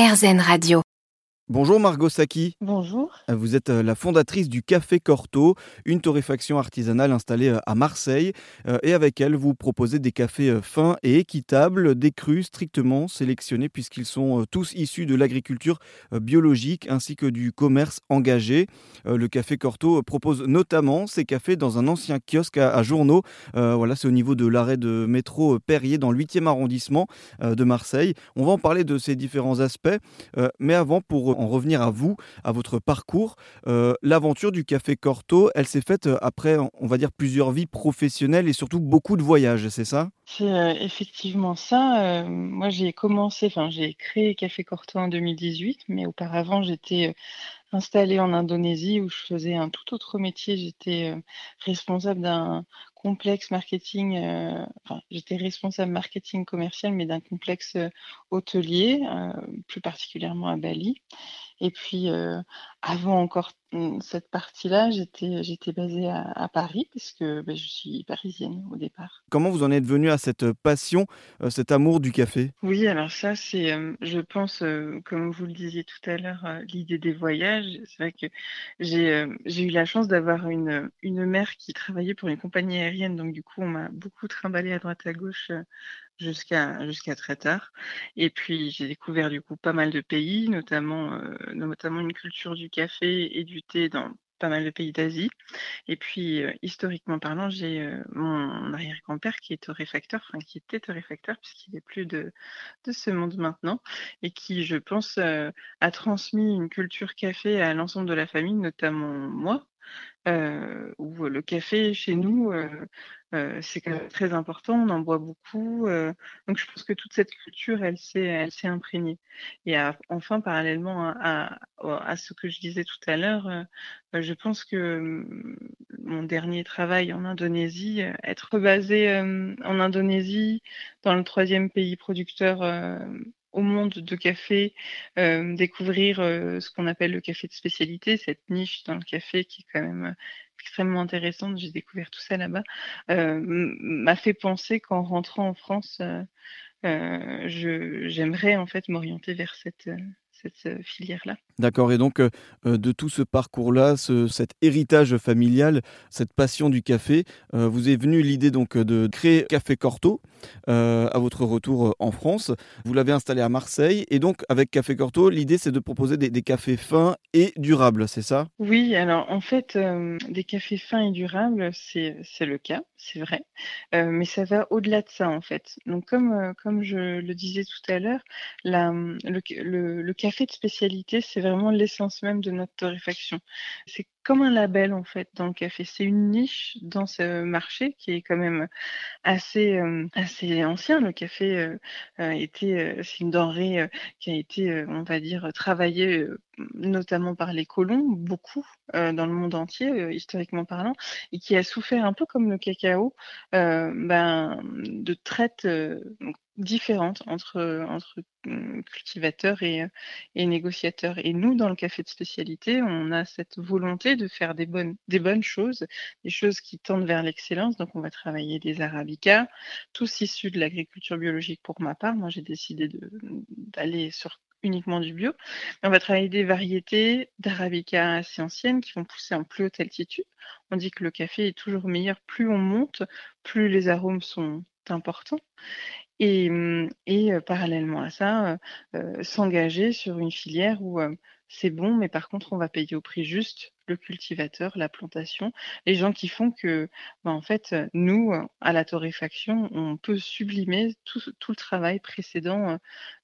RZN Radio. Bonjour Margot Saki. Bonjour. Vous êtes euh, la fondatrice du Café Corto, une torréfaction artisanale installée euh, à Marseille. Euh, et avec elle, vous proposez des cafés fins et équitables, des crus strictement sélectionnés puisqu'ils sont tous issus de l'agriculture biologique ainsi que du commerce engagé. Le Café Corto propose notamment ces cafés dans un ancien kiosque à, journaux. Voilà, c'est au niveau de l'arrêt de métro Perrier dans le 8e arrondissement de Marseille. On va en parler de ces différents aspects. Mais avant, pour en revenir à vous, à votre parcours. Euh, l'aventure du Café Corto, elle s'est faite euh, après, on va dire, plusieurs vies professionnelles et surtout beaucoup de voyages, c'est ça? C'est euh, effectivement ça. moi, j'ai commencé, enfin, j'ai créé Café Corto en 2018, mais auparavant, j'étais installée en Indonésie où je faisais un tout autre métier. J'étais responsable d'un complexe marketing, enfin, j'étais responsable marketing commercial, mais d'un complexe hôtelier, plus particulièrement à Bali. Et puis, avant encore mmh, cette partie-là, j'étais, j'étais basée à, Paris, parce que bah, je suis parisienne au départ. Comment vous en êtes venu à cette passion, cet amour du café? Oui, alors ça, c'est, je pense, comme vous le disiez tout à l'heure, l'idée des voyages. C'est vrai que j'ai, j'ai eu la chance d'avoir une, une mère qui travaillait pour une compagnie donc du coup, on m'a beaucoup trimballé à droite à gauche jusqu'à jusqu'à très tard. Et puis j'ai découvert du coup pas mal de pays, notamment euh, notamment une culture du café et du thé dans pas mal de pays d'Asie. Et puis euh, historiquement parlant, j'ai euh, mon arrière-grand-père qui est torréfacteur, enfin qui était torréfacteur puisqu'il n'est plus de ce monde maintenant et qui, je pense, a transmis une culture café à l'ensemble de la famille, notamment moi. Euh, où le café chez nous, euh, c'est quand même très important, on en boit beaucoup. donc je pense que toute cette culture, elle s'est, elle s'est imprégnée. Et enfin, parallèlement à, à, ce que je disais tout à l'heure, je pense que mm, mon dernier travail en Indonésie, être basé en Indonésie, dans le troisième pays producteur au monde de café, euh, découvrir euh, ce qu'on appelle le café de spécialité, cette niche dans le café qui est quand même euh, extrêmement intéressante. J'ai découvert tout ça là-bas. m'a fait penser qu'en rentrant en France, j'aimerais en fait m'orienter vers cette cette filière-là. D'accord, et donc euh, euh, de tout ce parcours-là, cet héritage familial, cette passion du café, euh, vous est venue l'idée donc de créer Café Corto à votre retour en France. Vous l'avez installé à Marseille, et donc avec Café Corto, l'idée c'est de proposer des, des, cafés fins et durables, c'est ça? Oui, alors en fait, des cafés fins et durables, c'est le cas, c'est vrai, mais ça va au-delà de ça en fait. Donc comme, comme je le disais tout à l'heure, le, le, le café de spécialité, c'est vraiment l'essence même de notre torréfaction. C'est comme un label en fait dans le café. C'est une niche dans ce marché qui est quand même assez euh, assez ancien. Le café euh, euh, c'est une denrée qui a été on va dire travaillée notamment par les colons beaucoup dans le monde entier historiquement parlant et qui a souffert un peu comme le cacao ben de traite différentes entre, entre mmh, cultivateurs et, et, négociateurs. Et nous, dans le café de spécialité, on a cette volonté de faire des bonnes, des bonnes choses, des choses qui tendent vers l'excellence. Donc, on va travailler des arabicas, tous issus de l'agriculture biologique pour ma part. Moi, j'ai décidé d'aller sur uniquement du bio. On va travailler des variétés d'arabica assez anciennes qui vont pousser en plus haute altitude. On dit que le café est toujours meilleur plus on monte, plus les arômes sont importants. Et, mmh, et parallèlement à ça, s'engager sur une filière où c'est bon, mais par contre, on va payer au prix juste le cultivateur, la plantation, les gens qui font que, bah, en fait, nous, à la torréfaction, on peut sublimer tout, le travail précédent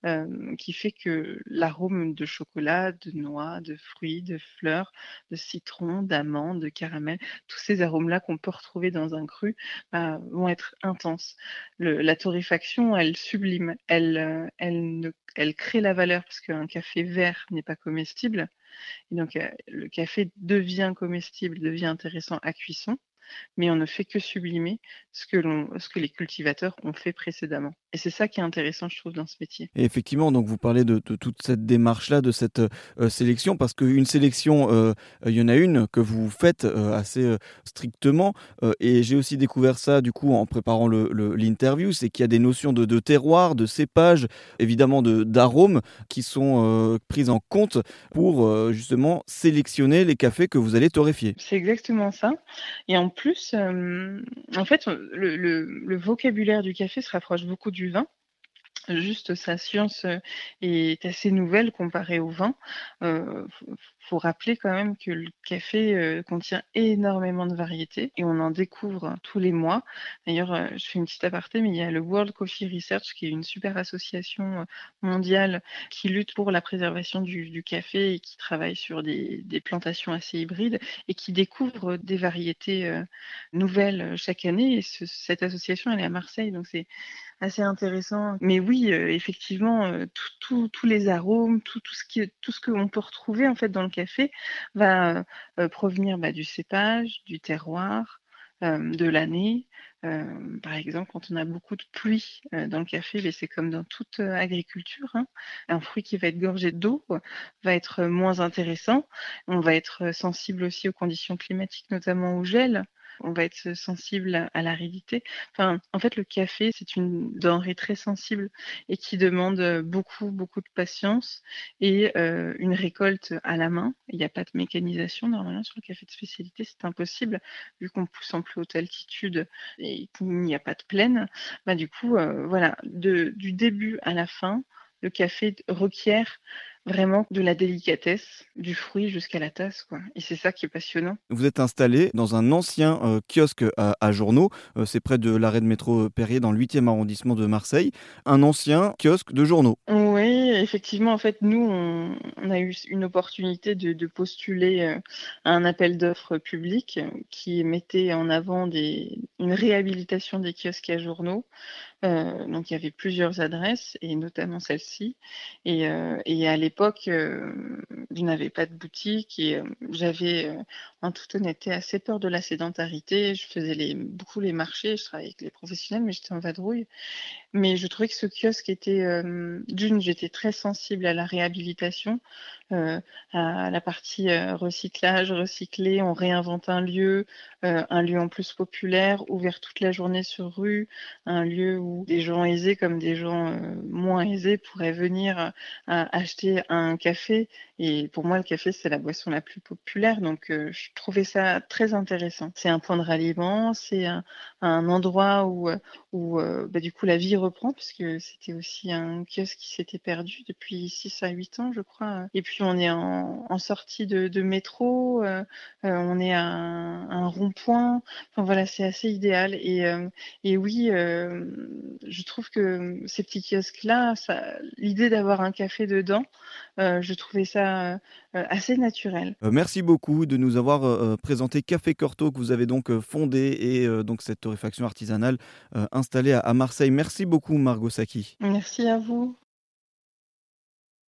euh, qui fait que l'arôme de chocolat, de noix, de fruits, de fleurs, de citron, d'amande, de caramel, tous ces arômes-là qu'on peut retrouver dans un cru bah, vont être intenses. La torréfaction, elle sublime, elle, ne, elle crée la valeur parce qu'un café vert n'est pas comestible. Et donc, euh, le café devient comestible, devient intéressant à cuisson, mais on ne fait que sublimer ce que, ce que les cultivateurs ont fait précédemment. Et c'est ça qui est intéressant, je trouve, dans ce métier. Et effectivement, donc vous parlez de, de toute cette démarche-là, de cette euh, sélection, parce qu'une sélection, euh, il y en a une que vous faites euh, assez euh, strictement. euh, et j'ai aussi découvert ça, du coup, en préparant l'interview, le, c'est qu'il y a des notions de, de terroir, de cépage, évidemment de- d'arômes, qui sont euh, prises en compte pour euh, justement sélectionner les cafés que vous allez torréfier. C'est exactement ça. Et en plus, euh, en fait, le vocabulaire du café se rapproche beaucoup du vin. Juste, sa science euh, est assez nouvelle comparée au vin. Euh, faut, rappeler quand même que le café euh, contient énormément de variétés et on en découvre tous les mois. D'ailleurs, je fais une petite aparté, mais il y a le World Coffee Research qui est une super association mondiale qui lutte pour la préservation du, café et qui travaille sur des, plantations assez hybrides et qui découvre des variétés nouvelles chaque année. Et ce- cette association, elle est à Marseille, donc c'est assez intéressant. Mais oui, euh, effectivement, euh, tous les arômes, tout, ce qui, tout ce qu'on peut retrouver en fait dans le café va euh, provenir bah, du cépage, du terroir, de l'année. Par exemple, quand on a beaucoup de pluie dans le café, mais c'est comme dans toute agriculture, hein, un fruit qui va être gorgé d'eau va être moins intéressant. On va être sensible aussi aux conditions climatiques, notamment au gel. On va être sensible à, l'aridité. Enfin, en fait, le café, c'est une denrée très sensible et qui demande euh, beaucoup, beaucoup de patience et euh, une récolte à la main. Il n'y a pas de mécanisation normalement sur le café de spécialité, c'est impossible vu qu'on pousse en plus haute altitude et qu'il n'y a pas de plaine. Bah, du coup, euh, voilà, du début à la fin, le café requiert vraiment de la délicatesse, du fruit jusqu'à la tasse, quoi. Et c'est ça qui est passionnant. Vous êtes installé dans un ancien euh, kiosque à, à journaux, euh, c'est près de l'arrêt de métro Perrier dans le 8e arrondissement de Marseille, un ancien kiosque de journaux. Oui, effectivement, en fait, nous, on, on a eu une opportunité de, de postuler euh, à un appel d'offres public euh, qui mettait en avant des, une réhabilitation des kiosques à journaux. Euh, donc, il y avait plusieurs adresses, et notamment celle-ci. Et, euh, à l'époque, euh, je n'avais pas de boutique et j'avais, en toute honnêteté, assez peur de la sédentarité. Je faisais beaucoup les marchés, je travaillais avec les professionnels, mais j'étais en vadrouille. Mais je trouvais que ce kiosque était, d'une, j'étais très sensible à la réhabilitation, euh, à la partie euh, recyclage, recycler, on réinvente un lieu, euh, un lieu en plus populaire, ouvert toute la journée sur rue, un lieu où des gens aisés comme des gens moins aisés pourraient venir acheter un café. Et pour moi, le café, c'est la boisson la plus populaire, donc je trouvais ça très intéressant. C'est un point de ralliement, c'est un, endroit où, bah, du coup la vie reprend, puisque c'était aussi un kiosque qui s'était perdu depuis 6 à 8 ans, je crois. On est en, en sortie de, de métro, euh, euh, on est à un, un rond-point. Enfin voilà, c'est assez idéal. Et, euh, et oui, je trouve que ces petits kiosques-là, l'idée d'avoir un café dedans, je trouvais ça assez naturel. Merci beaucoup de nous avoir présenté Café Corto que vous avez donc fondé et donc cette torréfaction artisanale installée à, à Marseille. Merci beaucoup Margot Saki. Merci à vous.